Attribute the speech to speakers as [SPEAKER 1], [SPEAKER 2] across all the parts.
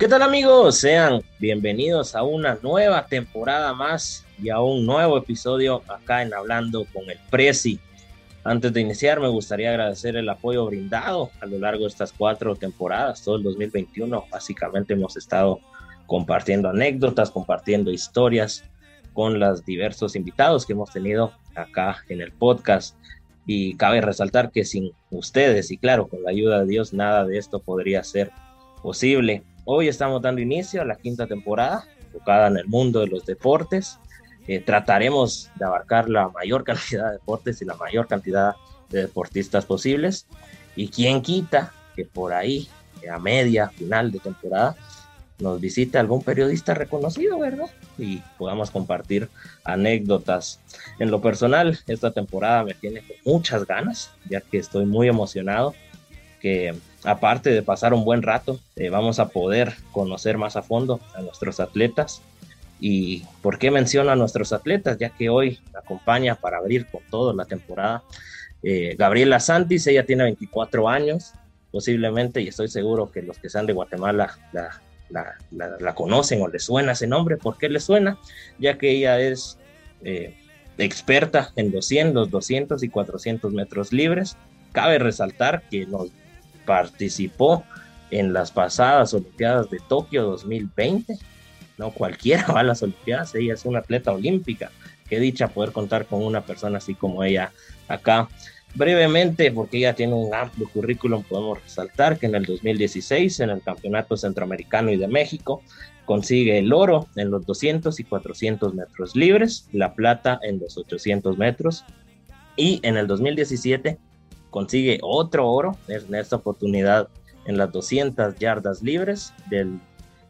[SPEAKER 1] ¿Qué tal amigos? Sean bienvenidos a una nueva temporada más y a un nuevo episodio acá en Hablando con el Prezi. Antes de iniciar me gustaría agradecer el apoyo brindado a lo largo de estas cuatro temporadas, todo el 2021. Básicamente hemos estado compartiendo anécdotas, compartiendo historias con los diversos invitados que hemos tenido acá en el podcast. Y cabe resaltar que sin ustedes y claro, con la ayuda de Dios, nada de esto podría ser posible. Hoy estamos dando inicio a la quinta temporada, enfocada en el mundo de los deportes. Eh, trataremos de abarcar la mayor cantidad de deportes y la mayor cantidad de deportistas posibles. Y quién quita que por ahí, a media, final de temporada, nos visite algún periodista reconocido, ¿verdad? Y podamos compartir anécdotas. En lo personal, esta temporada me tiene con muchas ganas, ya que estoy muy emocionado que aparte de pasar un buen rato, eh, vamos a poder conocer más a fondo a nuestros atletas. ¿Y por qué menciono a nuestros atletas? Ya que hoy acompaña para abrir con todo la temporada eh, Gabriela Santis, ella tiene 24 años, posiblemente, y estoy seguro que los que sean de Guatemala la, conocen o les suena ese nombre. ¿Por qué le suena? Ya que ella es eh, experta en los 100, los 200 y 400 metros libres. Cabe resaltar que nos participó en las pasadas Olimpiadas de Tokio 2020. No cualquiera va a las Olimpiadas, ella es una atleta olímpica. Qué dicha poder contar con una persona así como ella acá. Brevemente, porque ella tiene un amplio currículum, podemos resaltar que en el 2016, en el Campeonato Centroamericano y de México, consigue el oro en los 200 y 400 metros libres, la plata en los 800 metros, y en el 2017 consigue otro oro en esta oportunidad en las 200 yardas libres del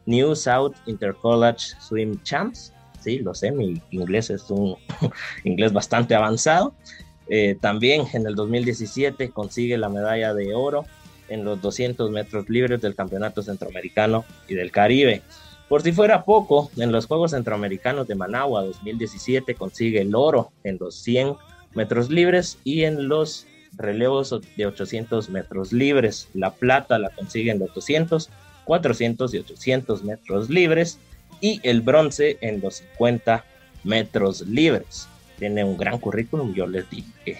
[SPEAKER 1] New South Intercollege Swim Champs. Sí, lo sé, mi inglés es un inglés bastante avanzado. Eh, también en el 2017 consigue la medalla de oro en los 200 metros libres del Campeonato Centroamericano y del Caribe. Por si fuera poco, en los Juegos Centroamericanos de Managua 2017 consigue el oro en los 100 metros libres y en los relevos de 800 metros libres. La plata la consigue en los 200, 400 y 800 metros libres y el bronce en los 50 metros libres. Tiene un gran currículum, yo les dije que,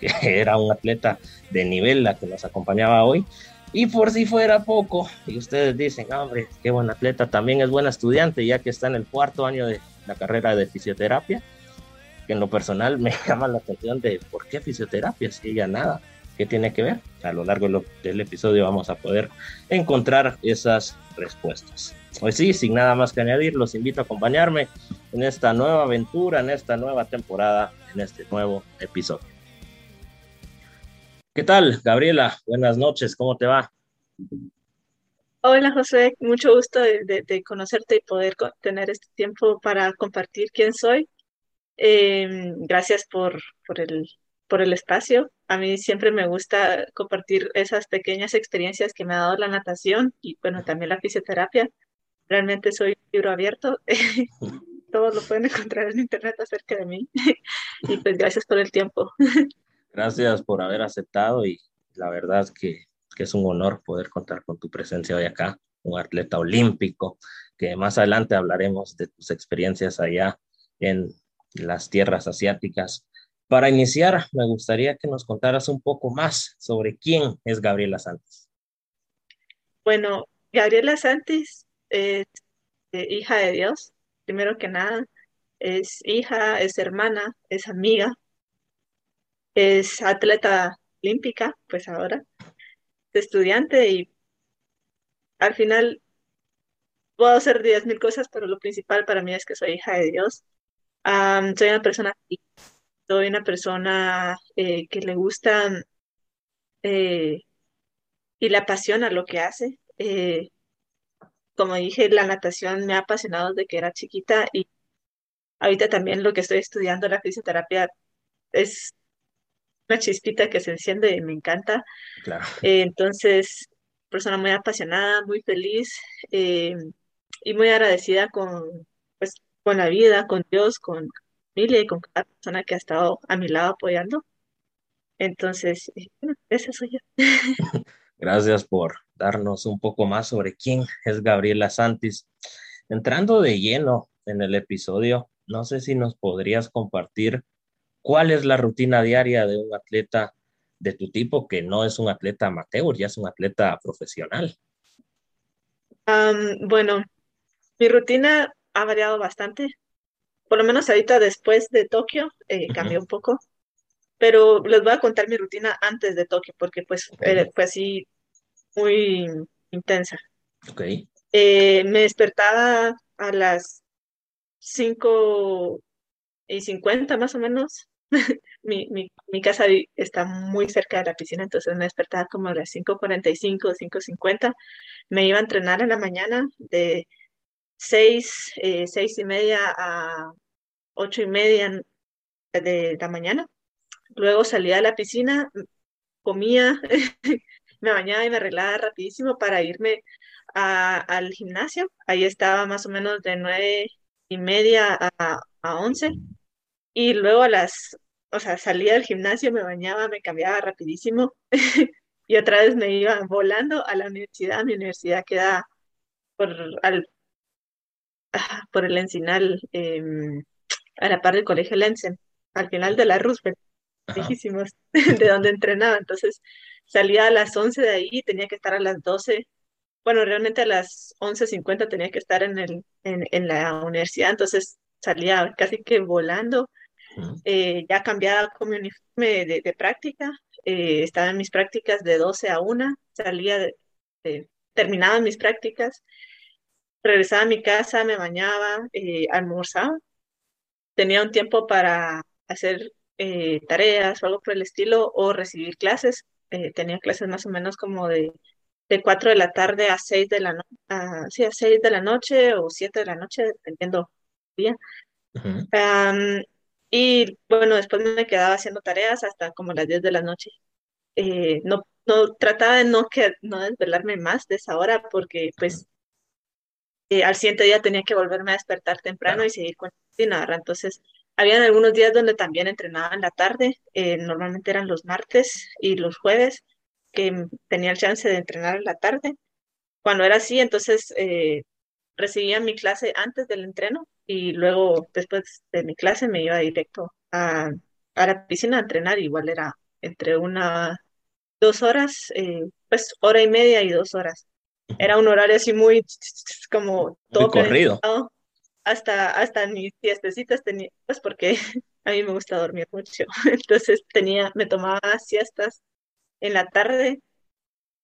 [SPEAKER 1] era un atleta de nivel la que nos acompañaba hoy. Y por si fuera poco, y ustedes dicen, hombre, qué buen atleta, también es buena estudiante, ya que está en el cuarto año de la carrera de fisioterapia que en lo personal me llama la atención de por qué fisioterapia, si ella nada, ¿qué tiene que ver? A lo largo del episodio vamos a poder encontrar esas respuestas. Hoy sí, sin nada más que añadir, los invito a acompañarme en esta nueva aventura, en esta nueva temporada, en este nuevo episodio. ¿Qué tal, Gabriela? Buenas noches, ¿cómo te va?
[SPEAKER 2] Hola José, mucho gusto de, de conocerte y poder tener este tiempo para compartir quién soy Em, gracias por, por, el, por el espacio. A mí siempre me gusta compartir esas pequeñas experiencias que me ha dado la natación y bueno, también la fisioterapia. Realmente soy libro abierto. Todos lo pueden encontrar en internet acerca de mí. y pues gracias por el tiempo.
[SPEAKER 1] Gracias por haber aceptado y la verdad que, que es un honor poder contar con tu presencia hoy acá, un atleta olímpico, que más adelante hablaremos de tus experiencias allá en las tierras asiáticas. Para iniciar, me gustaría que nos contaras un poco más sobre quién es Gabriela Santos.
[SPEAKER 2] Bueno, Gabriela Santos es eh, hija de Dios, primero que nada. Es hija, es hermana, es amiga, es atleta olímpica, pues ahora, es estudiante y al final puedo hacer diez mil cosas, pero lo principal para mí es que soy hija de Dios soy una persona, soy una persona eh, que le gusta eh, y le apasiona lo que hace. Eh, como dije, la natación me ha apasionado desde que era chiquita y ahorita también lo que estoy estudiando, la fisioterapia, es una chispita que se enciende y me encanta. entonces, persona muy apasionada, muy feliz y muy agradecida con, pues, con la vida, con Dios, con familia y con cada persona que ha estado a mi lado apoyando. Entonces, eh, bueno, esa soy yo.
[SPEAKER 1] Gracias por darnos un poco más sobre quién es Gabriela Santis. Entrando de lleno en el episodio, no sé si nos podrías compartir cuál es la rutina diaria de un atleta de tu tipo que no es un atleta amateur, ya es un atleta profesional.
[SPEAKER 2] bueno, mi rutina ha variado bastante. Por lo menos ahorita después de Tokio eh, cambió un poco. Pero les voy a contar mi rutina antes de Tokio porque pues fue así muy intensa.
[SPEAKER 1] Okay.
[SPEAKER 2] Eh, me despertaba a las 5 y 50 más o menos. mi, mi, mi, casa está muy cerca de la piscina, entonces me despertaba como a las 5.45 o 5.50. Me iba a entrenar en la mañana de 6, eh, 6 y media a 8 y media de la mañana. Luego salía a la piscina, comía, me bañaba y me arreglaba rapidísimo para irme al gimnasio. Ahí estaba más o menos de nueve y media a, a once. Y luego a las, o sea, salía del gimnasio, me bañaba, me cambiaba rapidísimo. y otra vez me iba volando a la universidad. Mi universidad queda por, ah, por el Encinal, em, a la par del Colegio Lensen, al final de la Roosevelt, lejísimos de donde entrenaba. Entonces salía a las 11 de ahí y tenía que estar a las 12 bueno, realmente a las 11.50 tenía que estar en, el, en, la universidad, entonces salía casi que volando, eh, ya cambiaba con mi uniforme de, práctica, eh, estaba en mis prácticas de 12 a 1, salía, de, terminaba mis prácticas, regresaba a mi casa, me bañaba, eh, almorzaba, tenía un tiempo para hacer tareas o algo por el estilo o recibir clases, tenía clases más o menos como de de 4 de la tarde a 6 de la, noche, a 6 de la noche o 7 de la noche, dependiendo del día. y bueno, después me quedaba haciendo tareas hasta como las 10 de la noche. Eh, no, no trataba de no, que, no desvelarme más de esa hora porque pues eh, al siguiente día tenía que volverme a despertar temprano y seguir con la Entonces, habían algunos días donde también entrenaba en la tarde, eh, normalmente eran los martes y los jueves, que tenía el chance de entrenar en la tarde. Cuando era así, entonces eh, recibía mi clase antes del entreno y luego después de mi clase me iba directo a, a la piscina a entrenar. Igual era entre una, dos horas, eh, pues hora y media y dos horas. Era un horario así muy como
[SPEAKER 1] todo corrido.
[SPEAKER 2] Hasta, hasta mis siestecitas tenía, pues porque a mí me gusta dormir mucho. Entonces tenía, me tomaba siestas en la tarde,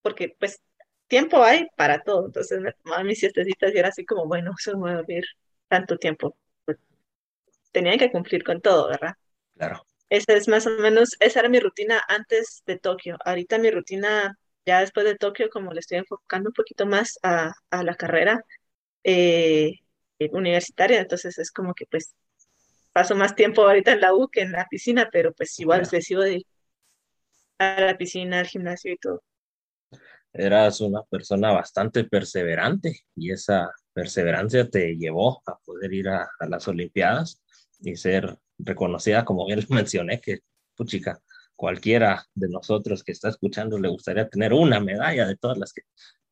[SPEAKER 2] porque pues tiempo hay para todo. Entonces me tomaba mis siestecitas y era así como, bueno, eso no voy a dormir tanto tiempo. Pues, tenía que cumplir con todo, ¿verdad?
[SPEAKER 1] Claro.
[SPEAKER 2] Esa es más o menos, esa era mi rutina antes de Tokio. Ahorita mi rutina, ya después de Tokio, como le estoy enfocando un poquito más a, la carrera eh, universitaria, entonces es como que pues paso más tiempo ahorita en la U que en la piscina, pero pues igual claro. sigo de a la piscina, al gimnasio y todo.
[SPEAKER 1] Eras una persona bastante perseverante y esa perseverancia te llevó a poder ir a, las Olimpiadas y ser reconocida, como bien mencioné, que, puchica, cualquiera de nosotros que está escuchando le gustaría tener una medalla de todas las que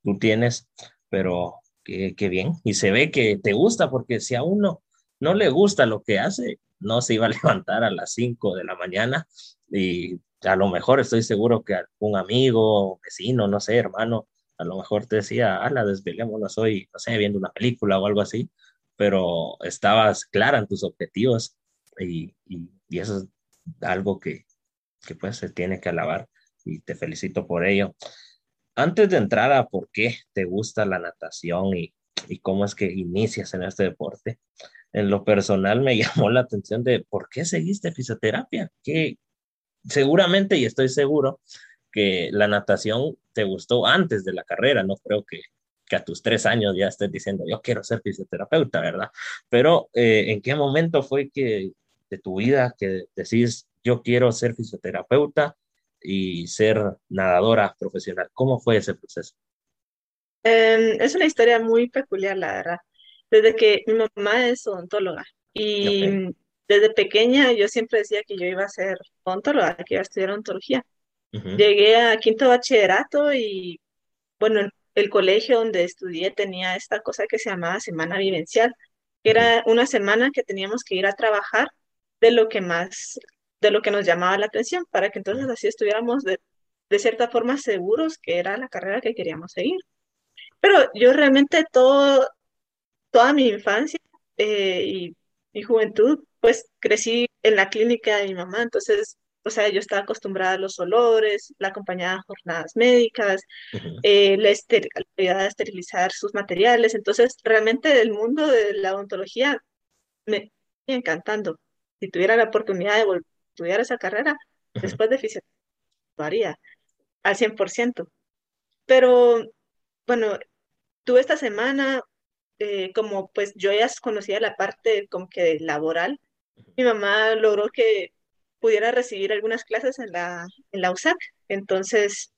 [SPEAKER 1] tú tienes, pero qué, qué bien. Y se ve que te gusta, porque si a uno no le gusta lo que hace, no se iba a levantar a las 5 de la mañana y a lo mejor estoy seguro que algún amigo, vecino, no sé, hermano, a lo mejor te decía, ala, desvelémonos hoy, no sé, viendo una película o algo así, pero estabas clara en tus objetivos y, y, eso es algo que, que pues se tiene que alabar y te felicito por ello. Antes de entrar a por qué te gusta la natación y, y cómo es que inicias en este deporte, en lo personal me llamó la atención de por qué seguiste fisioterapia, qué, seguramente y estoy seguro que la natación te gustó antes de la carrera, no creo que, que a tus tres años ya estés diciendo yo quiero ser fisioterapeuta, ¿verdad? Pero eh, ¿en qué momento fue que de tu vida que decís yo quiero ser fisioterapeuta y ser nadadora profesional? ¿Cómo fue ese proceso?
[SPEAKER 2] Em, es una historia muy peculiar, la verdad. Desde que mi mamá es odontóloga y desde pequeña yo siempre decía que yo iba a ser odontóloga, que iba a estudiar odontología. Llegué a quinto bachillerato y, bueno, el, el colegio donde estudié tenía esta cosa que se llamaba semana vivencial, que era una semana que teníamos que ir a trabajar de lo que más, de lo que nos llamaba la atención, para que entonces así estuviéramos de, de cierta forma seguros que era la carrera que queríamos seguir. Pero yo realmente todo, toda mi infancia eh, y mi juventud, pues crecí en la clínica de mi mamá, entonces, o sea, yo estaba acostumbrada a los olores, la acompañaba a jornadas médicas, eh, la, ester la de esterilizar sus materiales, entonces realmente el mundo de la odontología me encantando. Si tuviera la oportunidad de estudiar esa carrera, después de fisioterapia, lo haría al 100%. Pero bueno, tuve esta semana, eh, como pues yo ya conocía la parte como que laboral, mi mamá logró que pudiera recibir algunas clases en la, en la USAC, entonces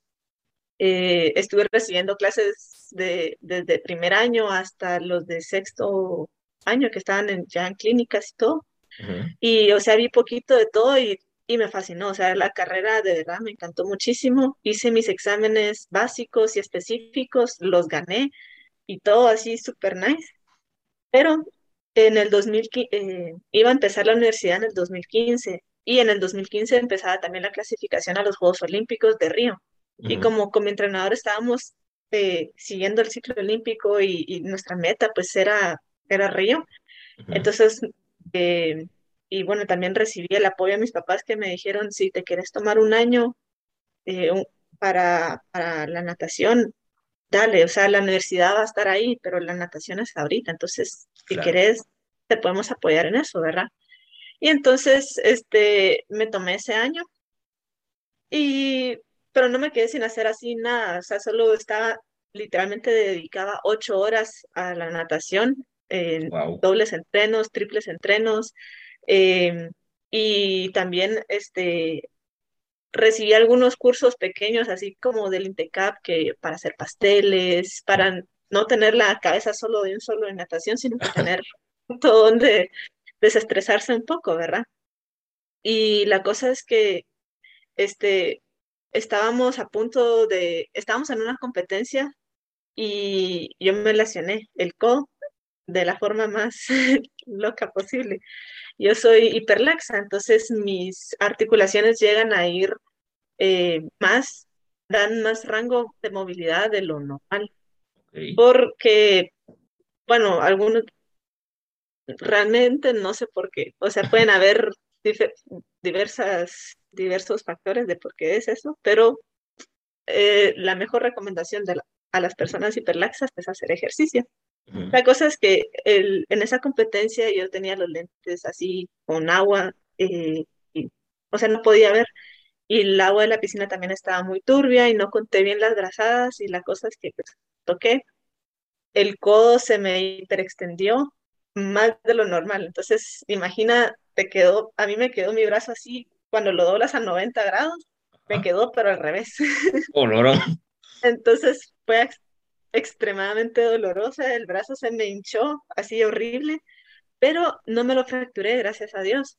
[SPEAKER 2] eh, estuve recibiendo clases de, desde primer año hasta los de sexto año que estaban en, ya en clínicas y todo. Y, o sea, vi poquito de todo y, y, me fascinó. O sea, la carrera de verdad me encantó muchísimo. Hice mis exámenes básicos y específicos, los gané y todo así súper nice. Pero en el 2015, eh, iba a empezar la universidad en el 2015 y en el 2015 empezaba también la clasificación a los Juegos Olímpicos de Río. Y como con mi entrenador estábamos eh, siguiendo el ciclo olímpico y, y, nuestra meta pues era, era Río. Entonces, eh, y bueno, también recibí el apoyo de mis papás que me dijeron, si te quieres tomar un año eh, para, para la natación, dale, o sea, la universidad va a estar ahí, pero la natación es ahorita, entonces, si claro. querés, te podemos apoyar en eso, ¿verdad? Y entonces, este, me tomé ese año y, pero no me quedé sin hacer así nada, o sea, solo estaba, literalmente dedicaba ocho horas a la natación, eh, wow. dobles entrenos, triples entrenos, eh, y también, este, recibí algunos cursos pequeños, así como del INTECAP, que para hacer pasteles, para no tener la cabeza solo de un solo de natación, sino que tener todo donde desestresarse un poco, ¿verdad? Y la cosa es que este, estábamos a punto de, estábamos en una competencia y yo me lesioné el codo de la forma más loca posible. Yo soy hiperlaxa, entonces mis articulaciones llegan a ir eh, más, dan más rango de movilidad de lo normal. Okay. Porque, bueno, algunos realmente no sé por qué. O sea, pueden haber diversas, diversos factores de por qué es eso, pero eh, la mejor recomendación de la, a las personas hiperlaxas es hacer ejercicio. Uh -huh. La cosa es que el, en esa competencia yo tenía los lentes así con agua, eh, y, o sea, no podía ver. Y el agua de la piscina también estaba muy turbia y no conté bien las brazadas y la cosa es que pues, toqué. El codo se me hiperextendió más de lo normal. Entonces, imagina, te quedó, a mí me quedó mi brazo así, cuando lo doblas a 90 grados, me quedó, pero al revés.
[SPEAKER 1] Olorón.
[SPEAKER 2] Entonces fue extremadamente dolorosa, el brazo se me hinchó, así horrible, pero no me lo fracturé, gracias a Dios.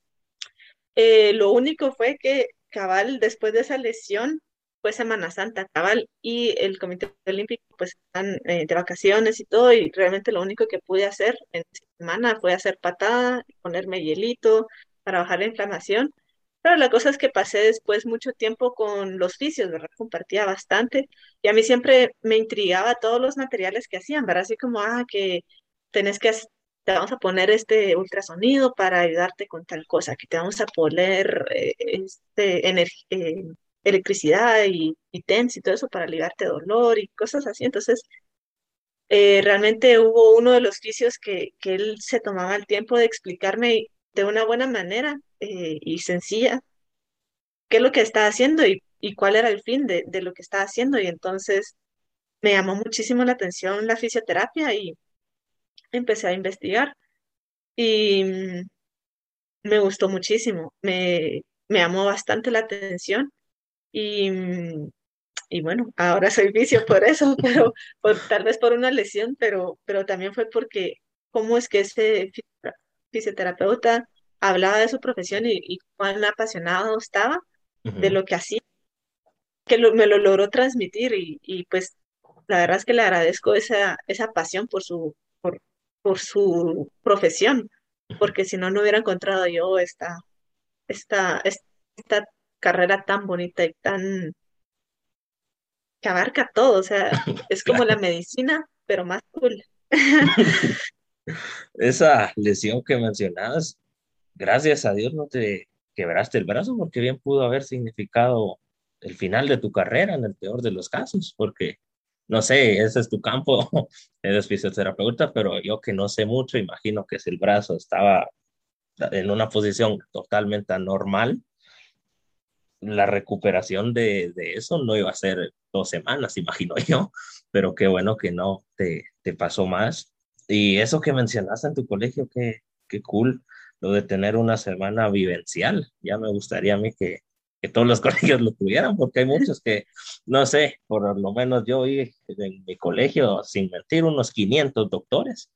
[SPEAKER 2] Eh, lo único fue que cabal, después de esa lesión, fue Semana Santa, cabal, y el Comité Olímpico pues están eh, de vacaciones y todo, y realmente lo único que pude hacer en semana fue hacer patada, ponerme hielito para bajar la inflamación, pero la cosa es que pasé después mucho tiempo con los fisios, ¿verdad? Compartía bastante, y a mí siempre me intrigaba todos los materiales que hacían, ¿verdad? Así como, ah, que tenés que te vamos a poner este ultrasonido para ayudarte con tal cosa, que te vamos a poner eh, este eh, electricidad y, y TENS y todo eso para aliviarte dolor y cosas así. Entonces, eh, realmente hubo uno de los fisios que, que él se tomaba el tiempo de explicarme de una buena manera eh, y sencilla qué es lo que estaba haciendo y, y cuál era el fin de, de, lo que estaba haciendo. Y entonces me llamó muchísimo la atención la fisioterapia y empecé a investigar y mm, me gustó muchísimo, me, me llamó bastante la atención y, mm, y bueno, ahora soy vicio por eso, pero por, tal vez por una lesión, pero, pero también fue porque cómo es que ese fisioterapeuta hablaba de su profesión y, y cuán apasionado estaba uh -huh. de lo que hacía. que me lo logró transmitir y, y, pues la verdad es que le agradezco esa, esa pasión por su, por, por su profesión, porque si no, no hubiera encontrado yo esta, esta, esta carrera tan bonita y tan que abarca todo, o sea, es como la medicina, pero más cool.
[SPEAKER 1] Esa lesión que mencionabas, gracias a Dios no te quebraste el brazo, porque bien pudo haber significado el final de tu carrera en el peor de los casos, porque no sé, ese es tu campo, eres fisioterapeuta, pero yo que no sé mucho, imagino que si el brazo estaba en una posición totalmente anormal, la recuperación de, de, eso no iba a ser dos semanas, imagino yo, pero qué bueno que no te, te pasó más. Y eso que mencionaste en tu colegio, qué, qué cool, lo de tener una semana vivencial. Ya me gustaría a mí que, que todos los colegios lo tuvieran, porque hay muchos que, no sé, por lo menos yo vi en mi colegio, sin mentir, unos 500 doctores.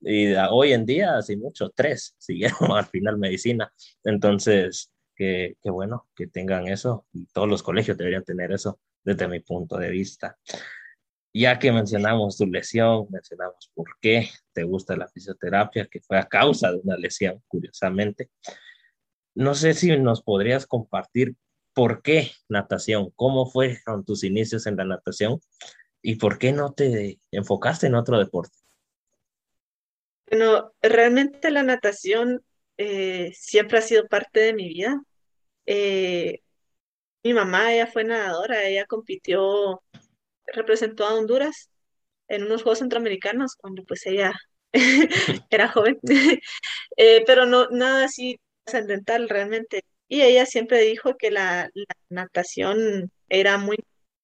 [SPEAKER 1] Y hoy en día, sin mucho, tres siguieron al final medicina. Entonces, qué bueno que tengan eso. Y todos los colegios deberían tener eso desde mi punto de vista. Ya que mencionamos tu lesión, mencionamos por qué te gusta la fisioterapia, que fue a causa de una lesión, curiosamente. No sé si nos podrías compartir por qué natación, cómo fueron tus inicios en la natación y por qué no te enfocaste en otro deporte.
[SPEAKER 2] Bueno, realmente la natación eh, siempre ha sido parte de mi vida. Eh, mi mamá, ella fue nadadora, ella compitió, representó a Honduras en unos Juegos Centroamericanos cuando pues ella era joven, eh, pero no nada así trascendental realmente. Y ella siempre dijo que la, natación era muy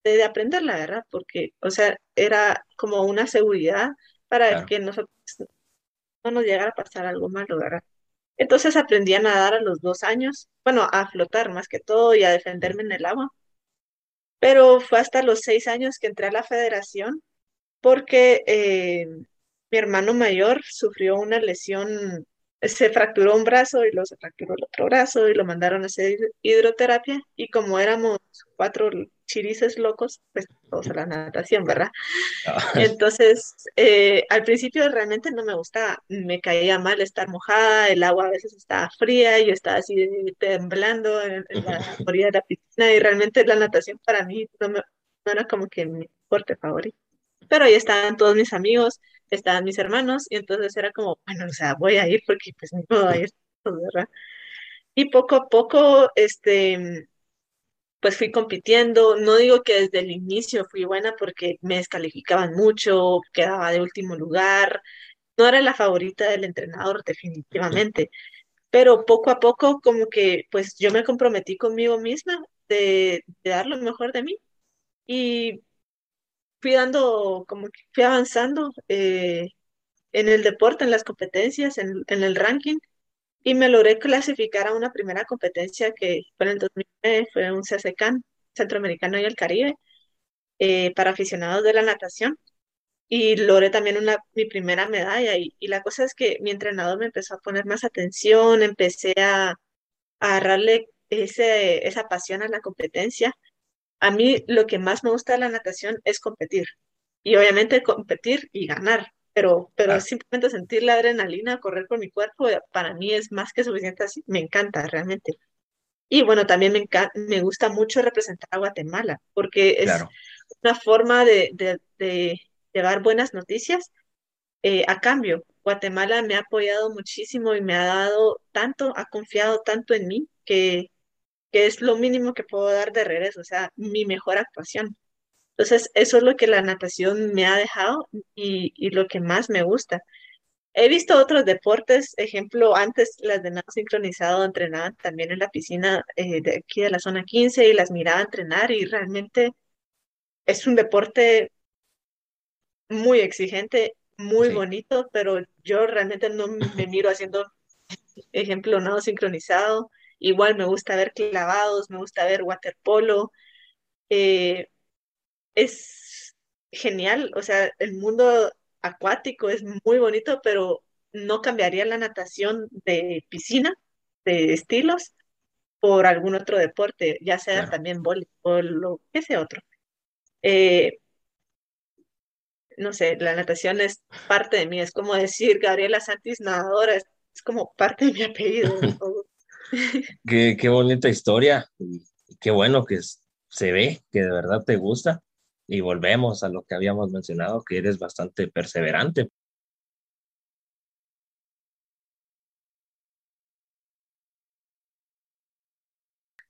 [SPEAKER 2] de aprender, la verdad, porque, o sea, era como una seguridad para que nosotros no nos llegara a pasar algo malo, ¿verdad? Entonces aprendí a nadar a los dos años, bueno, a flotar más que todo y a defenderme en el agua. Pero fue hasta los seis años que entré a la federación porque eh, mi hermano mayor sufrió una lesión se fracturó un brazo y luego se fracturó el otro brazo y lo mandaron a hacer hidroterapia y como éramos cuatro chirices locos, pues todos a la natación, ¿verdad? Ah. Entonces, eh, al principio realmente no me gustaba, me caía mal estar mojada, el agua a veces estaba fría y yo estaba así temblando en, la orilla de la piscina y realmente la natación para mí no, no era como que mi deporte favorito. Pero ahí estaban todos mis amigos, estaban mis hermanos, y entonces era como, bueno, o sea, voy a ir porque pues no puedo ir, ¿verdad? Y poco a poco, este, pues fui compitiendo, no digo que desde el inicio fui buena porque me descalificaban mucho, quedaba de último lugar, no era la favorita del entrenador definitivamente, pero poco a poco como que pues yo me comprometí conmigo misma de, dar lo mejor de mí y fui dando, como que fui avanzando eh, en el deporte, en las competencias, en, el ranking, y me logré clasificar a una primera competencia que fue en el 2009, fue un CSCAN, Centroamericano y el Caribe, eh, para aficionados de la natación, y logré también una, mi primera medalla, y, la cosa es que mi entrenador me empezó a poner más atención, empecé a, a agarrarle ese, esa pasión a la competencia, a mí lo que más me gusta de la natación es competir. Y obviamente competir y ganar, pero, pero simplemente sentir la adrenalina, correr por mi cuerpo, eh, para mí es más que suficiente así. Me encanta realmente. Y bueno, también me, me gusta mucho representar a Guatemala, porque es una forma de, de, llevar buenas noticias eh, a cambio. Guatemala me ha apoyado muchísimo y me ha dado tanto, ha confiado tanto en mí que que es lo mínimo que puedo dar de regreso, o sea, mi mejor actuación. Entonces, eso es lo que la natación me ha dejado y, lo que más me gusta. He visto otros deportes, ejemplo, antes las de nado sincronizado entrenaban también en la piscina eh, de aquí de la zona 15 y las miraba entrenar y realmente es un deporte muy exigente, muy bonito, pero yo realmente no me miro haciendo, ejemplo, nado sincronizado Igual me gusta ver clavados, me gusta ver waterpolo. Eh, es genial, o sea, el mundo acuático es muy bonito, pero no cambiaría la natación de piscina, de estilos, por algún otro deporte, ya sea también voleibol o qué sea otro. Eh, no sé, la natación es parte de mí, es como decir Gabriela Santis nadadora, es, como parte de mi apellido.
[SPEAKER 1] qué, qué, bonita historia qué bueno que se ve que de verdad te gusta y volvemos a lo que habíamos mencionado, que eres bastante perseverante.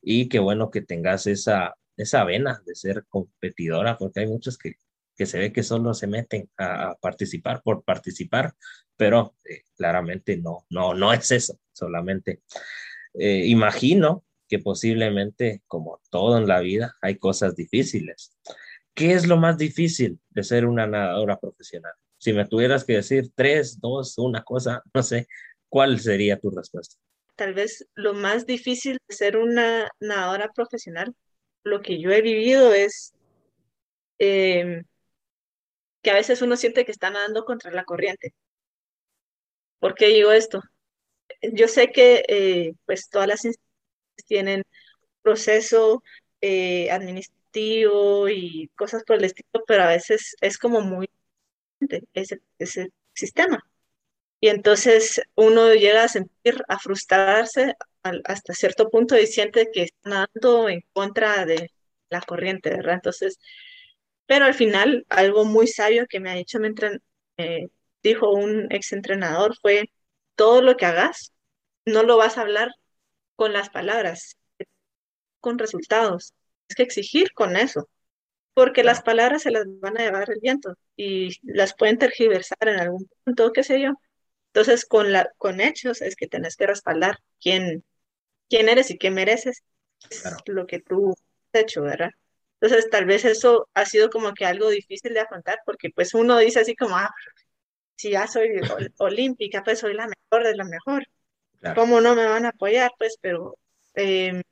[SPEAKER 1] Y qué bueno que tengas esa, esa vena de ser competidora, porque hay muchos que que se ve que solo se meten a, participar por participar, pero eh, claramente no, no, no es eso, solamente eh, imagino que posiblemente, como todo en la vida, hay cosas difíciles. ¿Qué es lo más difícil de ser una nadadora profesional? Si me tuvieras que decir tres, dos, una cosa, no sé, ¿cuál sería tu respuesta?
[SPEAKER 2] Tal vez lo más difícil de ser una nadadora profesional, lo que yo he vivido es eh, que a veces uno siente que está nadando contra la corriente. ¿Por qué digo esto? Yo sé que eh, pues todas las instituciones tienen proceso eh, administrativo y cosas por el estilo, pero a veces es como muy ese, ese sistema. Y entonces uno llega a sentir, a frustrarse hasta cierto punto y siente que está nadando en contra de la corriente, ¿verdad? Entonces, pero al final, algo muy sabio que me ha dicho, me eh, dijo un ex entrenador, fue, todo lo que hagas, no lo vas a hablar con las palabras, con resultados. Que exigir con eso, porque las palabras se las van a llevar el viento y las pueden tergiversar en algún punto, qué sé yo. Entonces, con, la, con hechos es que tenés que respaldar quién, quién eres y qué mereces, lo que tú has hecho, ¿verdad? Entonces, tal vez eso ha sido como que algo difícil de afrontar, porque pues uno dice así como, ah, si ya soy olímpica, pues soy la mejor de la mejor. ¿Cómo no me van a apoyar? Pues, pero em,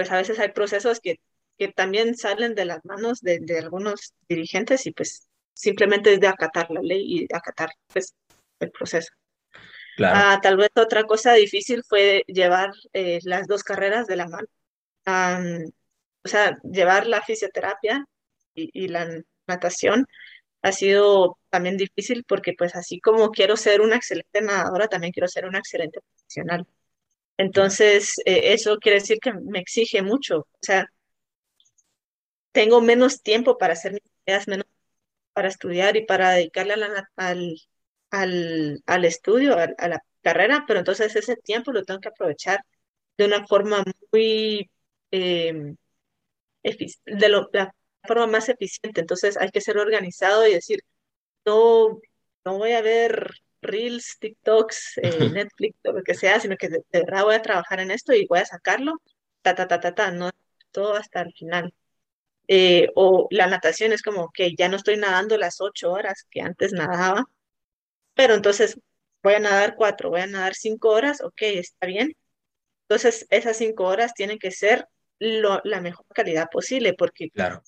[SPEAKER 2] pues a veces hay procesos que, que también salen de las manos de, algunos dirigentes y pues simplemente es de acatar la ley y acatar pues el proceso. Ah, tal vez otra cosa difícil fue llevar eh, las dos carreras de la mano o sea, llevar la fisioterapia y, la natación ha sido también difícil porque pues así como quiero ser una excelente nadadora, también quiero ser una excelente profesional. Entonces, eh, eso quiere decir que me exige mucho. O sea, tengo menos tiempo para hacer mis tareas, menos para estudiar y para dedicarle al, al, al, estudio, a, la carrera, pero entonces ese tiempo lo tengo que aprovechar de una forma muy eh, de la forma más eficiente. Entonces hay que ser organizado y decir, no, no voy a ver Reels, TikToks, eh, Netflix, o lo que sea, sino que de, verdad voy a trabajar en esto y voy a sacarlo, ta, ta, ta, ta, ta, no todo hasta el final. Eh, o la natación es como que ya no estoy nadando las ocho horas que antes nadaba, pero entonces voy a nadar cuatro, voy a nadar cinco horas, ok, está bien. Entonces esas cinco horas tienen que ser la mejor calidad posible, porque
[SPEAKER 1] claro.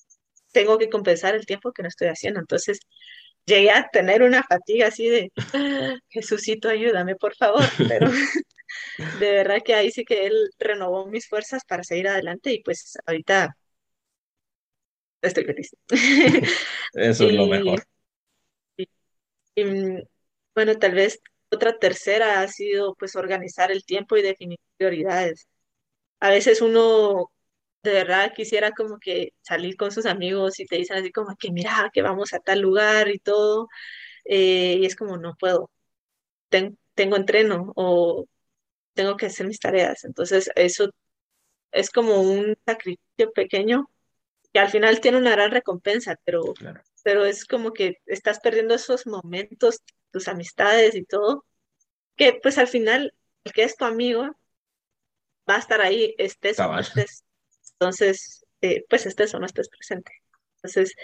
[SPEAKER 2] tengo que compensar el tiempo que no estoy haciendo. Entonces, llegué a tener una fatiga así de, ah, Jesucito, ayúdame, por favor, pero de verdad que ahí sí que él renovó mis fuerzas para seguir adelante y pues ahorita estoy feliz.
[SPEAKER 1] Eso es lo mejor.
[SPEAKER 2] y, bueno, tal vez otra tercera ha sido pues organizar el tiempo y definir prioridades. A veces uno de verdad quisiera como que salir con sus amigos y te dicen así como que mira, que vamos a tal lugar y todo, eh, y es como no puedo, tengo entreno o tengo que hacer mis tareas, entonces eso es como un sacrificio pequeño que al final tiene una gran recompensa, pero, pero es como que estás perdiendo esos momentos, tus amistades y todo, que pues al final el que es tu amigo va a estar ahí, estés o no estés. Entonces, eh, pues estés o no estés presente. Entonces,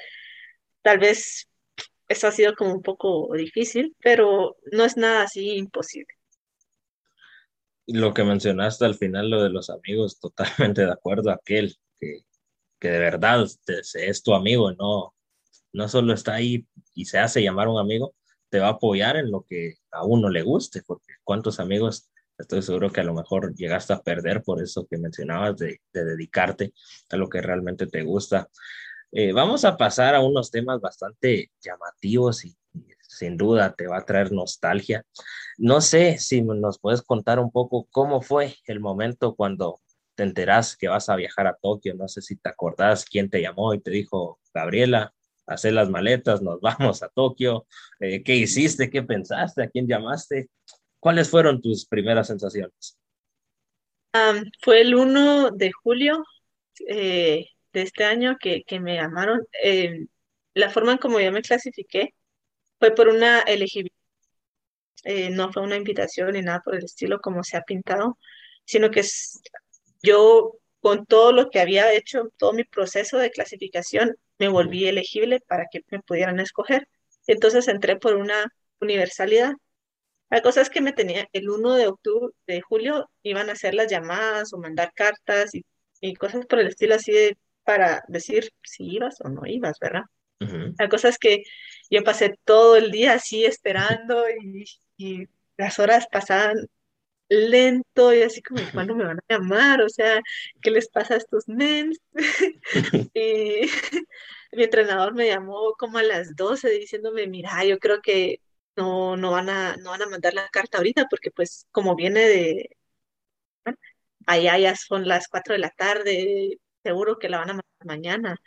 [SPEAKER 2] tal vez eso ha sido como un poco difícil, pero no es nada así imposible.
[SPEAKER 1] Lo que mencionaste al final, lo de los amigos, totalmente de acuerdo. Aquel que, que de verdad es tu amigo, no, no solo está ahí y se hace llamar un amigo, te va a apoyar en lo que a uno le guste, porque cuántos amigos Estoy seguro que a lo mejor llegaste a perder por eso que mencionabas de, dedicarte a lo que realmente te gusta. Eh, vamos a pasar a unos temas bastante llamativos y, sin duda te va a traer nostalgia. No sé si nos puedes contar un poco cómo fue el momento cuando te enteras que vas a viajar a Tokio. No sé si te acordás quién te llamó y te dijo, Gabriela, hacer las maletas, nos vamos a Tokio. Eh, ¿Qué hiciste? ¿Qué pensaste? ¿A quién llamaste? ¿Cuáles fueron tus primeras sensaciones?
[SPEAKER 2] fue el 1 de julio eh, de este año que, me llamaron. Eh, la forma en como yo me clasifiqué fue por una elegibilidad. Eh, no fue una invitación ni nada por el estilo como se ha pintado, sino que yo con todo lo que había hecho, todo mi proceso de clasificación, me volví elegible para que me pudieran escoger. Entonces entré por una universalidad la cosa es que me tenía el 1 de octubre, de julio, iban a hacer las llamadas o mandar cartas y, cosas por el estilo así de, para decir si ibas o no ibas, ¿verdad? La cosa es que yo pasé todo el día así esperando y, las horas pasaban lento y así como, ¿cuándo me van a llamar? O sea, ¿qué les pasa a estos mens? y mi entrenador me llamó como a las 12 diciéndome, mira, yo creo que no, no van a, no van a mandar la carta ahorita porque pues como viene de allá ya son las 4 de la tarde, seguro que la van a mandar mañana.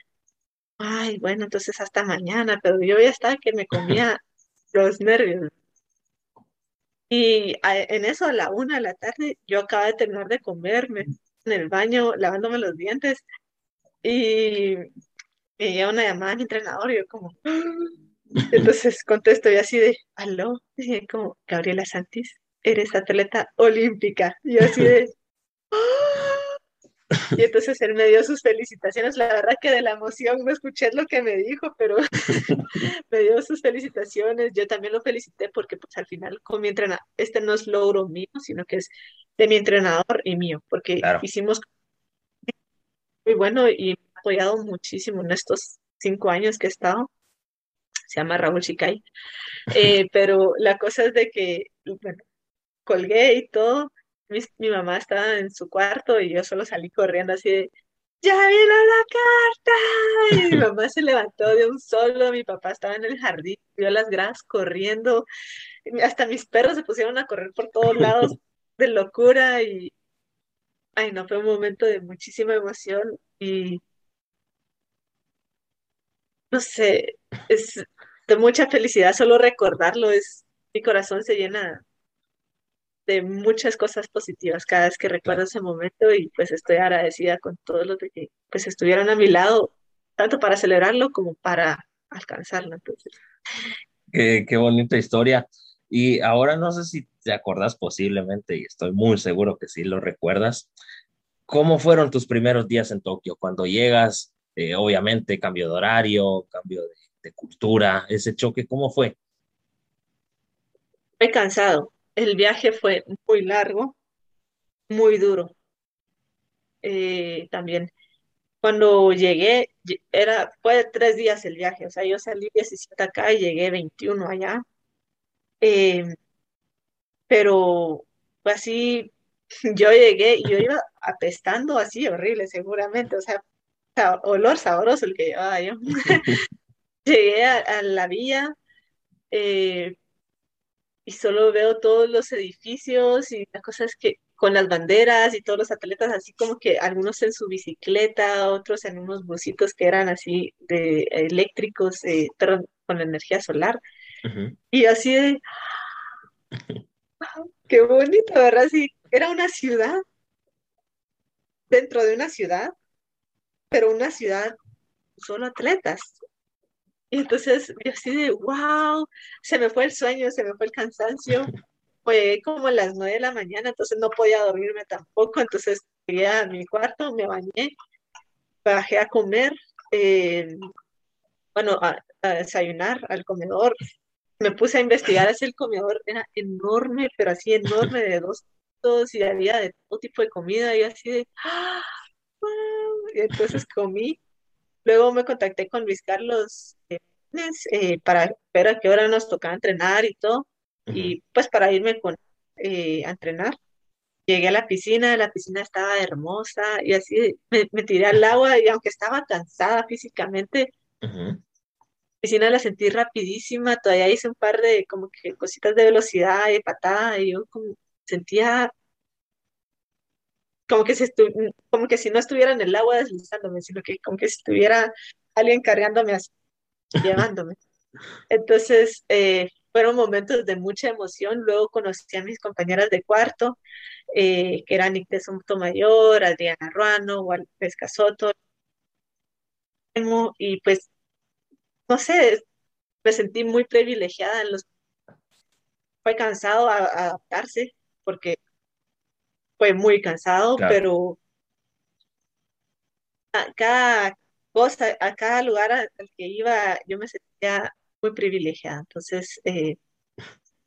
[SPEAKER 2] Ay, bueno, entonces hasta mañana, pero yo ya estaba que me comía los nervios. Y en eso, a la una de la tarde, yo acababa de terminar de comerme en el baño, lavándome los dientes, y me llega una llamada a mi entrenador, y yo como, entonces contesto y así de, aló, como, Gabriela Santis, eres atleta olímpica. Y yo así de, ¡Ah!". y entonces él me dio sus felicitaciones. La verdad que de la emoción no escuché lo que me dijo, pero me dio sus felicitaciones. Yo también lo felicité porque pues al final con mi entrenador, este no es logro mío, sino que es de mi entrenador y mío, porque hicimos muy bueno y me ha apoyado muchísimo en estos cinco años que he estado se llama Raúl Chicay. Eh, pero la cosa es de que, bueno, colgué y todo. Mi, mamá estaba en su cuarto y yo solo salí corriendo así de, ¡Ya vino la carta! Y mi mamá se levantó de un solo, mi papá estaba en el jardín, vio las gradas corriendo, hasta mis perros se pusieron a correr por todos lados de locura y, ay no, fue un momento de muchísima emoción y, no sé, es, de mucha felicidad solo recordarlo, es, mi corazón se llena de muchas cosas positivas cada vez que recuerdo ese momento y pues estoy agradecida con todos los de que pues estuvieron a mi lado, tanto para celebrarlo como para alcanzarlo. Entonces.
[SPEAKER 1] Qué, qué bonita historia. Y ahora no sé si te acordás posiblemente, y estoy muy seguro que sí lo recuerdas, ¿cómo fueron tus primeros días en Tokio? Cuando llegas, eh, obviamente cambio de horario, cambio de, cultura, ese choque, ¿cómo fue?
[SPEAKER 2] Fue cansado. El viaje fue muy largo, muy duro. Eh, también cuando llegué, era, fue tres días el viaje, o sea, yo salí 17 acá y llegué 21 allá. Em, pero así, yo llegué y yo iba apestando así horrible seguramente, o sea, olor sabroso el que llevaba yo. llegué a, la vía eh, y solo veo todos los edificios y las cosas que con las banderas y todos los atletas, así como que algunos en su bicicleta, otros en unos busitos que eran así de eléctricos, eh, pero con energía solar. Y así de, qué bonito, ¿verdad? Sí, era una ciudad dentro de una ciudad, pero una ciudad solo atletas. Y entonces yo así de, wow, se me fue el sueño, se me fue el cansancio. Fue como a las nueve de la mañana, entonces no podía dormirme tampoco. Entonces llegué a mi cuarto, me bañé, bajé a comer, eh, bueno, a, desayunar al comedor. Me puse a investigar, ese el comedor era enorme, pero así enorme, de dos y había de todo tipo de comida, y así de, ¡Ah! entonces comí. Luego me contacté con Luis Carlos eh, eh, para ver a qué hora nos tocaba entrenar y todo, y pues para irme con, eh, a entrenar. llegué a la piscina, la piscina estaba hermosa y así me, tiré al agua y aunque estaba cansada físicamente, la piscina la sentí rapidísima, todavía hice un par de como que cositas de velocidad y patada y yo como sentía como que si como que si no estuviera en el agua deslizándome, sino que como que si estuviera alguien cargándome así, llevándome. Entonces, eh, fueron momentos de mucha emoción. Luego conocí a mis compañeras de cuarto, eh, que eran Nicte Mayor, Adriana Ruano, Guadalupe Casoto. Y pues, no sé, me sentí muy privilegiada en los... Fue cansado a, adaptarse porque fue muy cansado, pero a cada cosa, a cada lugar al que iba, yo me sentía muy privilegiada. Entonces, eh,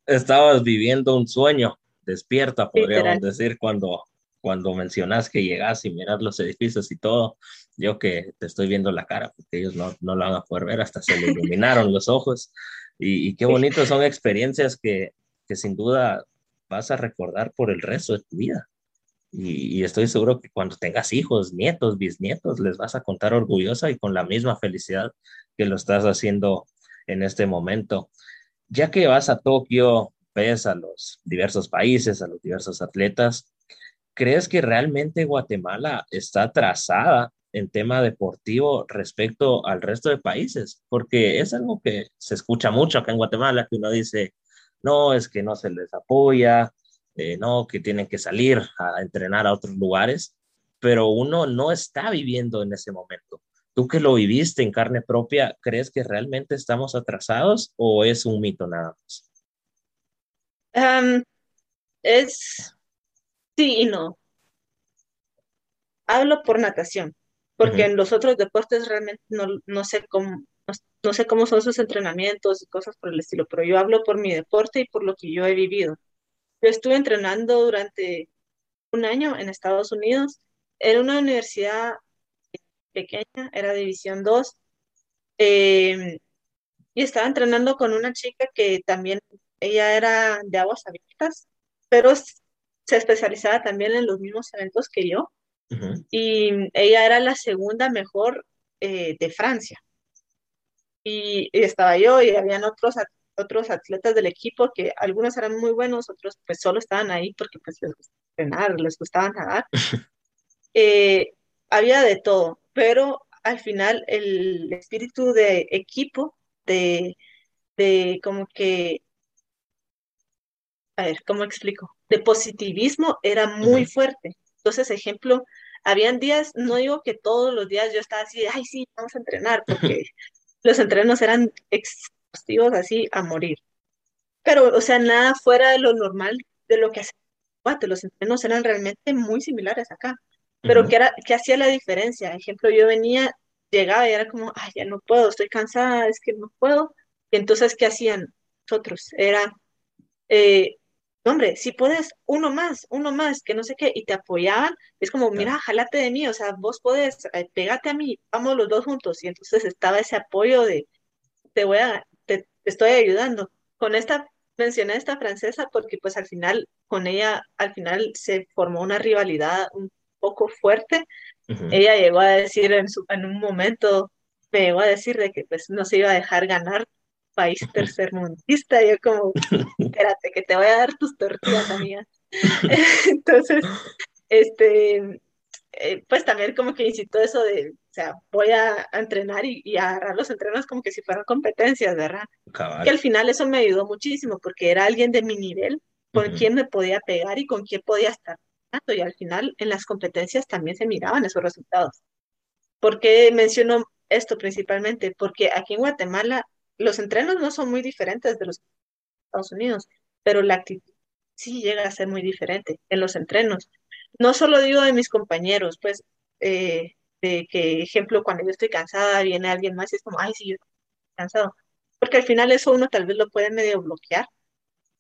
[SPEAKER 1] estabas viviendo un sueño, despierta, podríamos decir, cuando, cuando mencionas que llegas y miras los edificios y todo. Yo que te estoy viendo la cara, porque ellos no, no la van a poder ver, hasta se le iluminaron los ojos. Y, qué bonito son experiencias que, que sin duda vas a recordar por el resto de tu vida. Y, estoy seguro que cuando tengas hijos, nietos, bisnietos, les vas a contar orgullosa y con la misma felicidad que lo estás haciendo en este momento. Ya que vas a Tokio, ves a los diversos países, a los diversos atletas, ¿crees que realmente Guatemala está atrasada en tema deportivo respecto al resto de países? Porque es algo que se escucha mucho acá en Guatemala, que uno dice, no, es que no se les apoya, eh, no, que tienen que salir a entrenar a otros lugares, pero uno no está viviendo en ese momento. Tú que lo viviste en carne propia, ¿crees que realmente estamos atrasados o es un mito nada más?
[SPEAKER 2] es sí y no. Hablo por natación, porque en los otros deportes realmente no, sé cómo, no, sé cómo son sus entrenamientos y cosas por el estilo, pero yo hablo por mi deporte y por lo que yo he vivido. Yo estuve entrenando durante un año en Estados Unidos. En una universidad pequeña, era División 2, em, y estaba entrenando con una chica que también, ella era de aguas abiertas, pero se especializaba también en los mismos eventos que yo, y ella era la segunda mejor eh, de Francia. Y, estaba yo y habían otros otros atletas del equipo que algunos eran muy buenos, otros pues solo estaban ahí porque pues les gustaba entrenar, les gustaba nadar. Eh, había de todo pero al final el espíritu de equipo, de, de como que, a ver, ¿cómo explico? De positivismo era muy fuerte. Entonces, ejemplo, habían días, no digo que todos los días yo estaba así, ay, sí, vamos a entrenar, porque los entrenos eran exhaustivos así a morir. Pero, o sea, nada fuera de lo normal de lo que hacía. Los entrenos eran realmente muy similares acá. Pero ¿qué, era, ¿qué hacía la diferencia? Ejemplo, yo venía, llegaba y era como, ay, ya no puedo, estoy cansada, es que no puedo. Y entonces, ¿qué hacían nosotros? Era, eh, hombre, si puedes, uno más, uno más, que no sé qué, y te apoyaban, es como, mira, jalate de mí, o sea, vos podés, eh, pegate a mí, vamos los dos juntos. Y entonces estaba ese apoyo de, te voy a, estoy ayudando. Con esta, mencioné a esta francesa porque pues al final, con ella, al final se formó una rivalidad, un poco fuerte, ella llegó a decir en, su, en un momento, me llegó a decir de que pues no se iba a dejar ganar país tercermundista, yo como, espérate, que te voy a dar tus tortillas, amiga. Entonces, este, eh, pues también como que incitó eso de, sea, voy a, entrenar y, y, agarrar los entrenos como que si fueran competencias, ¿verdad? Que al final eso me ayudó muchísimo porque era alguien de mi nivel con quien me podía pegar y con quien podía estar y al final en las competencias también se miraban esos resultados. ¿Por qué menciono esto principalmente? Porque aquí en Guatemala los entrenos no son muy diferentes de los Estados Unidos, pero la actitud sí llega a ser muy diferente en los entrenos. No solo digo de mis compañeros, pues, eh, de que, ejemplo, cuando yo estoy cansada, viene alguien más y es como, ay, sí, yo estoy cansado. Porque al final eso uno tal vez lo puede medio bloquear,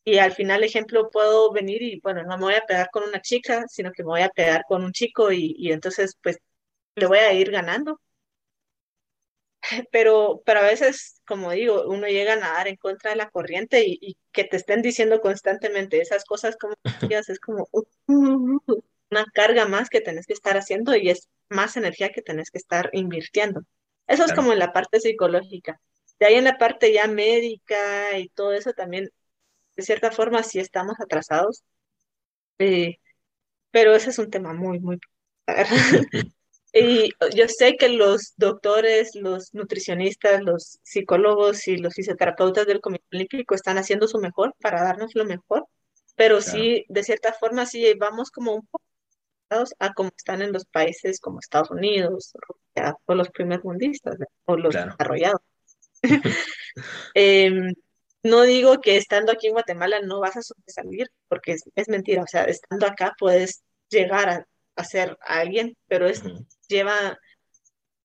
[SPEAKER 2] y al final, ejemplo, puedo venir y, bueno, no me voy a pegar con una chica, sino que me voy a pegar con un chico y, y entonces, pues, le voy a ir ganando. pero, pero a veces, como digo, uno llega a nadar en contra de la corriente y, y que te estén diciendo constantemente esas cosas como es como una carga más que tenés que estar haciendo y es más energía que tenés que estar invirtiendo. Eso es como en la parte psicológica. De ahí en la parte ya médica y todo eso también, de cierta forma, sí estamos atrasados. Eh, pero ese es un tema muy, muy... Y yo sé que los doctores, los nutricionistas, los psicólogos y los fisioterapeutas del Comité Olímpico están haciendo su mejor para darnos lo mejor, pero sí, de cierta forma, sí vamos como un poco a como están en los países como Estados Unidos o los primer mundistas o los desarrollados. Em, no digo que estando aquí en Guatemala no vas a sobresalir, porque es, mentira, o sea, estando acá puedes llegar a, a ser alguien, pero es lleva,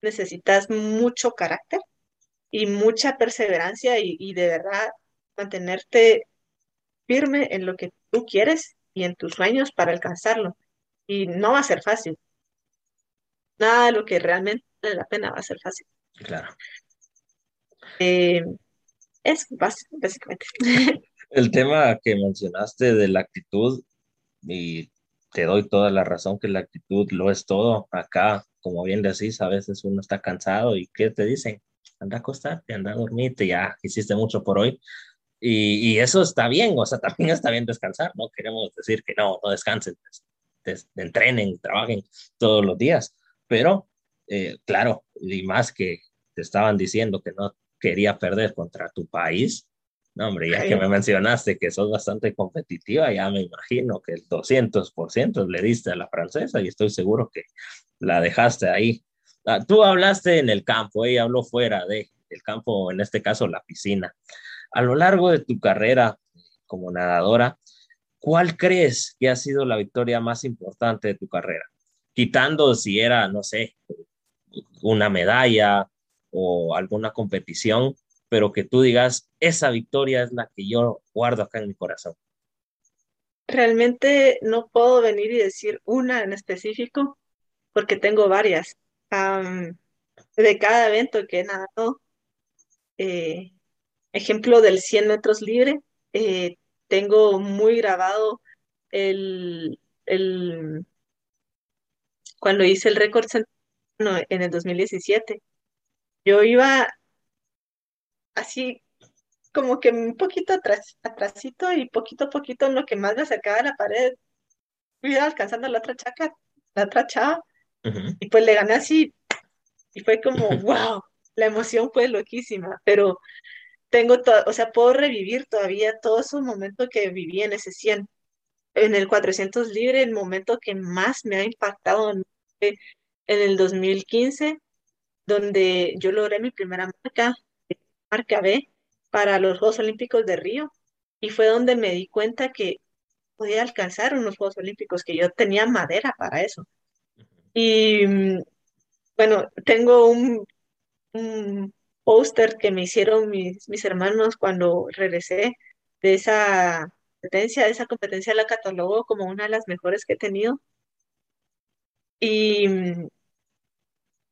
[SPEAKER 2] necesitas mucho carácter y mucha perseverancia y, de verdad mantenerte firme en lo que tú quieres y en tus sueños para alcanzarlo. Y no va a ser fácil. Nada de lo que realmente vale la pena va a ser fácil.
[SPEAKER 1] Claro.
[SPEAKER 2] Eh, es básicamente.
[SPEAKER 1] El tema que mencionaste de la actitud, y te doy toda la razón que la actitud lo es todo. Acá, como bien decís, a veces uno está cansado y ¿qué te dicen? Anda a acostarte, anda a dormirte, ya hiciste mucho por hoy. Y, y, eso está bien, o sea, también está bien descansar, no queremos decir que no, no descansen, entrenen, trabajen todos los días, pero eh, claro, y más que te estaban diciendo que no quería perder contra tu país, no, hombre, ya que me mencionaste que sos bastante competitiva, ya me imagino que el 200% le diste a la francesa y estoy seguro que la dejaste ahí. Ah, tú hablaste en el campo, ella habló fuera de el campo, en este caso la piscina. A lo largo de tu carrera como nadadora, ¿cuál crees que ha sido la victoria más importante de tu carrera? Quitando si era, no sé, una medalla o alguna competición, pero que tú digas, esa victoria es la que yo guardo acá en mi corazón?
[SPEAKER 2] Realmente no puedo venir y decir una en específico, porque tengo varias. de cada evento que he nadado, eh, ejemplo del 100 metros libre, eh, tengo muy grabado el, el, cuando hice el récord en el 2017. Yo iba así como que un poquito atrás, atrásito y poquito a poquito en lo que más me acercaba a la pared, iba alcanzando la otra chaca, la otra chava, y pues le gané así, y fue como, wow, la emoción fue loquísima, pero tengo todo, o sea, puedo revivir todavía todo ese momento que viví en ese 100. En el 400 libre, el momento que más me ha impactado en el 2015, donde yo logré mi primera marca, marca B para los Juegos Olímpicos de Río y fue donde me di cuenta que podía alcanzar unos Juegos Olímpicos, que yo tenía madera para eso. Y mm, bueno, tengo un, un póster que me hicieron mis, mis hermanos cuando regresé de esa competencia, de esa competencia la catalogó como una de las mejores que he tenido. Y mm,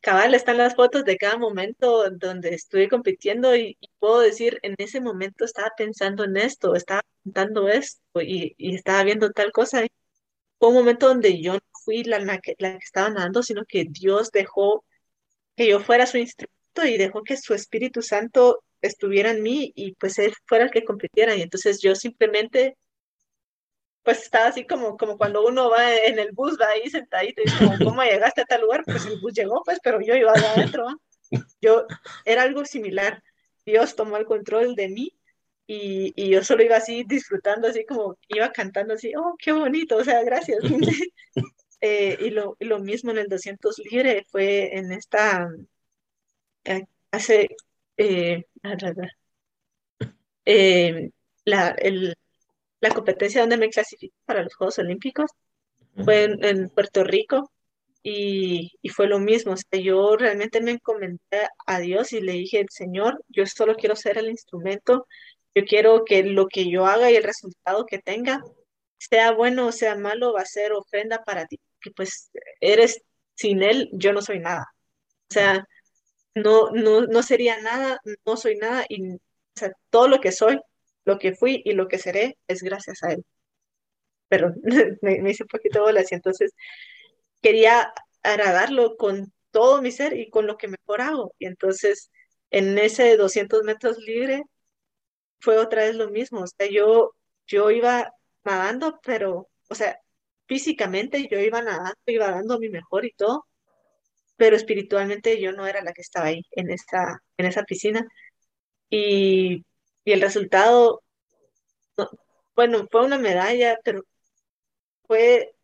[SPEAKER 2] cabal, están las fotos de cada momento donde estuve compitiendo y, puedo decir, en ese momento estaba pensando en esto, estaba contando esto y, estaba viendo tal cosa. Fue un momento donde yo no fui la, la, que, la que estaba nadando, sino que Dios dejó que yo fuera su instrumento y dejó que su Espíritu Santo estuviera en mí y pues él fuera el que compitiera. Y entonces yo simplemente pues estaba así como, como cuando uno va en el bus, va ahí sentadito y dice, ¿cómo llegaste a tal lugar? Pues el bus llegó, pues, pero yo iba adentro. Yo, era algo similar. Dios tomó el control de mí y, y, yo solo iba así disfrutando, así como iba cantando así, oh, qué bonito, o sea, gracias. eh, y, lo, lo, mismo en el 200 libre fue en esta, hace, eh, eh, la, el, la competencia donde me clasifiqué para los Juegos Olímpicos fue en, Puerto Rico y, fue lo mismo. O sea, yo realmente me encomendé a Dios y le dije, Señor, yo solo quiero ser el instrumento, yo quiero que lo que yo haga y el resultado que tenga, sea bueno o sea malo, va a ser ofrenda para ti, que pues eres sin Él, yo no soy nada. O sea, no, no, no sería nada, no soy nada y o sea, todo lo que soy, lo que fui y lo que seré es gracias a él. Pero me, hice un poquito bolas y entonces quería agradarlo con todo mi ser y con lo que mejor hago. Y entonces en ese 200 metros libre fue otra vez lo mismo. O sea, yo, yo iba nadando, pero, o sea, físicamente yo iba nadando, iba dando mi mejor y todo, pero espiritualmente yo no era la que estaba ahí en esa, en esa piscina. Y, y el resultado, bueno, fue una medalla, pero fue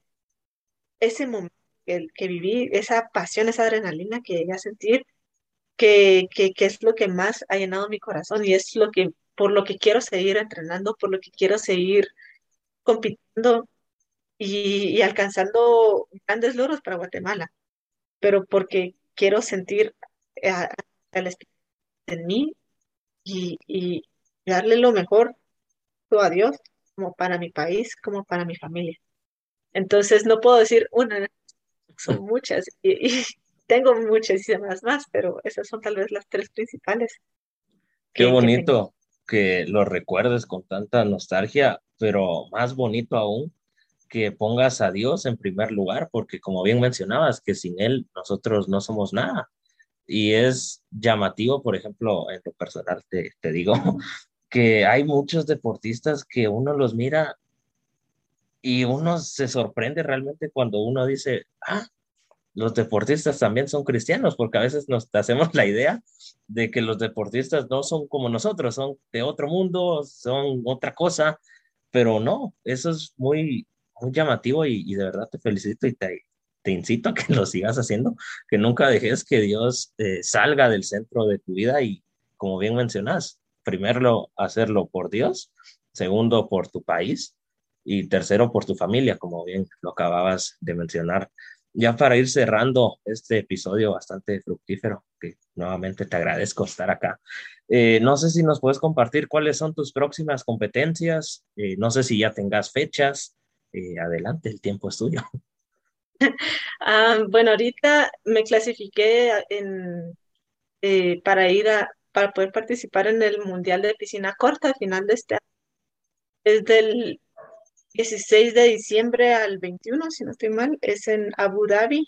[SPEAKER 2] ese momento que, que viví, esa pasión, esa adrenalina que llegué a sentir, que, que, que es lo que más ha llenado mi corazón y es lo que, por lo que quiero seguir entrenando, por lo que quiero seguir compitiendo y alcanzando grandes logros para Guatemala, pero porque quiero sentir a, al Espíritu en mí y, y darle lo mejor a Dios como para mi país, como para mi familia. Entonces no puedo decir una, son muchas y, y tengo muchísimas más, pero esas son tal vez las tres principales.
[SPEAKER 1] Qué
[SPEAKER 2] que, que
[SPEAKER 1] bonito que lo recuerdes con tanta nostalgia, pero más bonito aún que pongas a Dios en primer lugar, porque como bien mencionabas, que sin Él nosotros no somos nada. Y es llamativo, por ejemplo, en lo personal te, te digo, que hay muchos deportistas que uno los mira y uno se sorprende realmente cuando uno dice, ah, los deportistas también son cristianos, porque a veces nos hacemos la idea de que los deportistas no son como nosotros, son de otro mundo, son otra cosa, pero no, eso es muy, muy llamativo y, y de verdad te felicito y te, te incito a que lo sigas haciendo, que nunca dejes que Dios eh, salga del centro de tu vida y como bien mencionas, primero hacerlo por Dios, segundo por tu país y tercero por tu familia, como bien lo acababas de mencionar. Ya para ir cerrando este episodio bastante fructífero, que nuevamente te agradezco estar acá. Eh, no sé si nos puedes compartir cuáles son tus próximas competencias, eh, no sé si ya tengas fechas. Eh, adelante, el tiempo es tuyo.
[SPEAKER 2] Ah, bueno, ahorita me clasifiqué en, eh, para ir a, para poder participar en el Mundial de Piscina Corta al final de este año. Es del 16 de diciembre al 21, si no estoy mal, es en Abu Dhabi.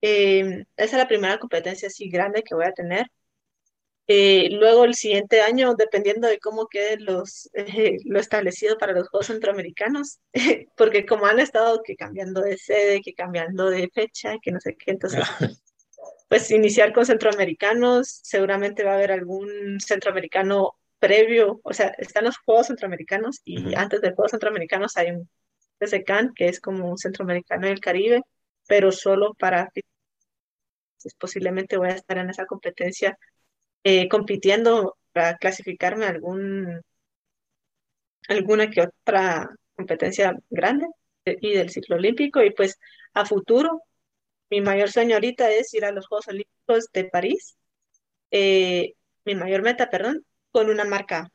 [SPEAKER 2] Eh, esa es la primera competencia así grande que voy a tener. Eh, luego el siguiente año, dependiendo de cómo quede los, eh, lo establecido para los Juegos Centroamericanos, porque como han estado que cambiando de sede, que cambiando de fecha, que no sé qué, entonces, pues iniciar con centroamericanos, seguramente va a haber algún centroamericano previo, o sea, están los Juegos Centroamericanos y
[SPEAKER 1] Ujú.
[SPEAKER 2] antes de Juegos Centroamericanos hay un CAN, que es como un centroamericano del Caribe, pero solo para, pues, posiblemente voy a estar en esa competencia eh, compitiendo para clasificarme a algún, alguna que otra competencia grande y del ciclo olímpico. Y pues a futuro, mi mayor sueño ahorita es ir a los Juegos Olímpicos de París, eh, mi mayor meta, perdón, con una marca.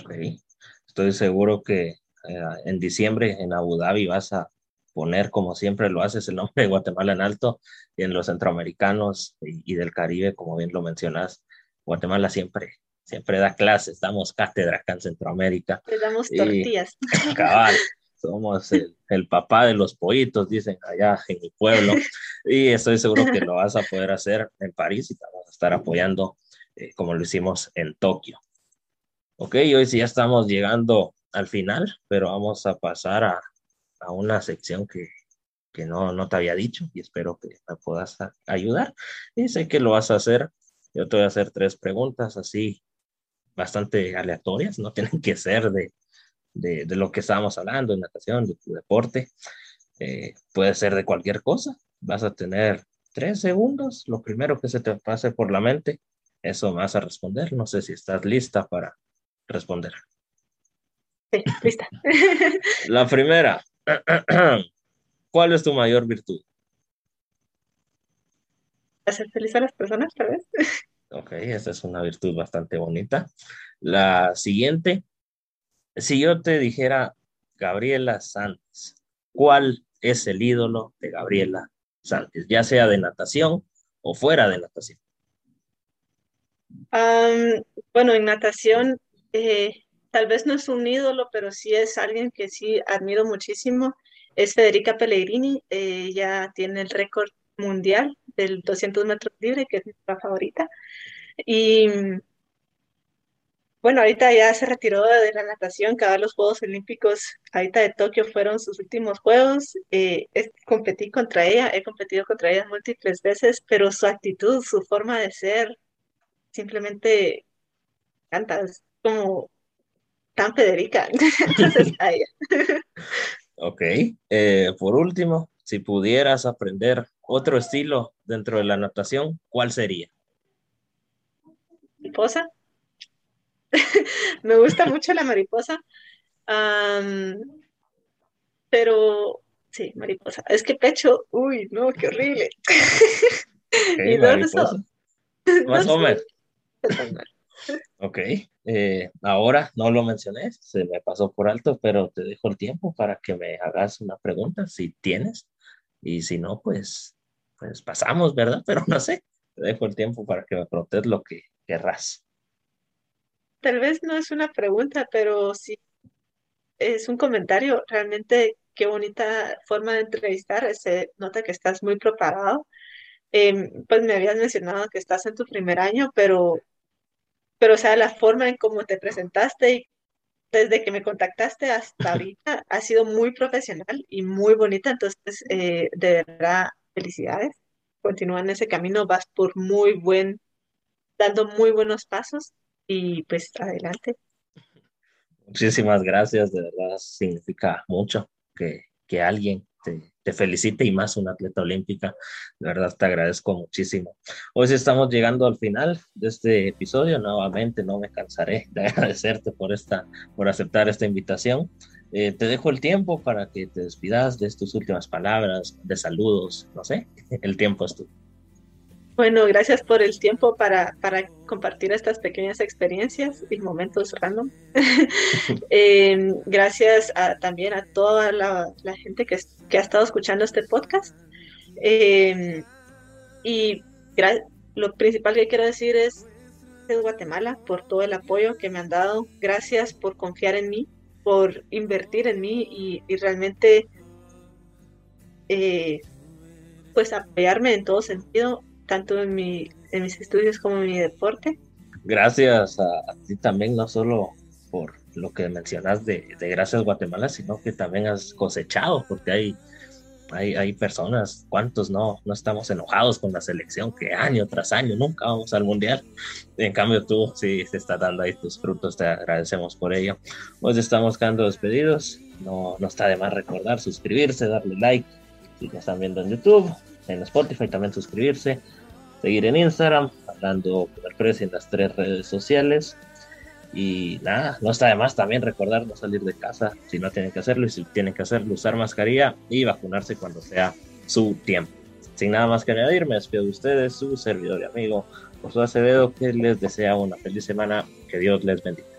[SPEAKER 1] Ok. Estoy seguro que eh, en diciembre en Abu Dhabi vas a poner, como siempre lo haces, el nombre de Guatemala en alto y en los centroamericanos y, y del Caribe, como bien lo mencionas. Guatemala siempre, siempre da clases, damos cátedra acá en Centroamérica
[SPEAKER 2] Le damos
[SPEAKER 1] y
[SPEAKER 2] tortillas.
[SPEAKER 1] cabal, somos el, el papá de los pollitos, dicen allá en mi pueblo, y estoy seguro que lo vas a poder hacer en París y te vamos a estar apoyando eh, como lo hicimos en Tokio. Ok, hoy sí ya estamos llegando al final, pero vamos a pasar a, a una sección que, que no, no te había dicho y espero que me puedas ayudar. Y sé que lo vas a hacer. Yo te voy a hacer tres preguntas así bastante aleatorias, no tienen que ser de, de, de lo que estábamos hablando, de natación, de tu deporte. Eh, puede ser de cualquier cosa. Vas a tener tres segundos, lo primero que se te pase por la mente, eso vas a responder. No sé si estás lista para responder.
[SPEAKER 2] Sí, lista.
[SPEAKER 1] La primera, ¿cuál es tu mayor virtud?
[SPEAKER 2] Hacer feliz a las personas, tal vez.
[SPEAKER 1] Ok, esa es una virtud bastante bonita. La siguiente, si yo te dijera Gabriela Santos, ¿cuál es el ídolo de Gabriela Santos? Ya sea de natación o fuera de natación.
[SPEAKER 2] bueno, en natación, eh, tal vez no es un ídolo, pero sí es alguien que sí admiro muchísimo. Es Federica Pellegrini, ella tiene el récord mundial del 200 metros libre, que es mi favorita. Y bueno, ahorita ya se retiró de la natación, cada los Juegos Olímpicos, ahorita de Tokio fueron sus últimos Juegos. Eh, competí contra ella, he competido contra ella múltiples veces, pero su actitud, su forma de ser, simplemente canta, es como tan Federica. Entonces, a ella.
[SPEAKER 1] Ok, eh, por último, si pudieras aprender otro estilo dentro de la natación, ¿cuál sería?
[SPEAKER 2] Mariposa. Me gusta mucho la mariposa. pero sí, mariposa. Es que pecho, uy, no, qué horrible.
[SPEAKER 1] ¿Y mariposa. Más o menos. Ok, eh, ahora no lo mencioné, se me pasó por alto, pero te dejo el tiempo para que me hagas una pregunta, si tienes, y si no, pues, pues pasamos, ¿verdad? Pero no sé, te dejo el tiempo para que me preguntes lo que querrás.
[SPEAKER 2] Tal vez no es una pregunta, pero sí es un comentario. Realmente qué bonita forma de entrevistar. Se nota que estás muy preparado. Em, pues me habías mencionado que estás en tu primer año, pero, pero o sea, la forma en cómo te presentaste y desde que me contactaste hasta ahorita ha sido muy profesional y muy bonita. Entonces, eh, de verdad, felicidades. Continúa en ese camino, vas por muy buen, dando muy buenos pasos y pues adelante.
[SPEAKER 1] Muchísimas gracias, de verdad significa mucho que, que alguien te, te, felicite y más una atleta olímpica. De verdad te agradezco muchísimo. Hoy sí estamos llegando al final de este episodio. Nuevamente no me cansaré de agradecerte por, esta, por aceptar esta invitación. Eh, te dejo el tiempo para que te despidas de tus últimas palabras, de saludos, no sé, el tiempo es tuyo.
[SPEAKER 2] Bueno, gracias por el tiempo para, para compartir estas pequeñas experiencias y momentos random. Em, gracias también a toda la, gente que, que, ha estado escuchando este podcast. Em, y lo principal que quiero decir es, de Guatemala, por todo el apoyo que me han dado. Gracias por confiar en mí, por invertir en mí y, y realmente eh, pues apoyarme en todo sentido tanto en, mi, en mis estudios como en mi deporte.
[SPEAKER 1] Gracias a, ti también, no solo por lo que mencionas de, de, Gracias Guatemala, sino que también has cosechado, porque hay, hay, hay personas, ¿cuántos no, no estamos enojados con la selección? Que año tras año nunca vamos al mundial. En cambio, tú sí te estás dando ahí tus frutos, te agradecemos por ello. Pues estamos quedando despedidos. No, no está de más recordar suscribirse, darle like si te están viendo en YouTube, en Spotify también suscribirse, seguir en Instagram, hablando precio en las tres redes sociales. Y nada, no está de más también recordar no salir de casa si no tienen que hacerlo y si tienen que hacerlo, usar mascarilla y vacunarse cuando sea su tiempo. Sin nada más que añadir, me despido de ustedes, su servidor y amigo José Acevedo, que les desea una feliz semana, que Dios les bendiga.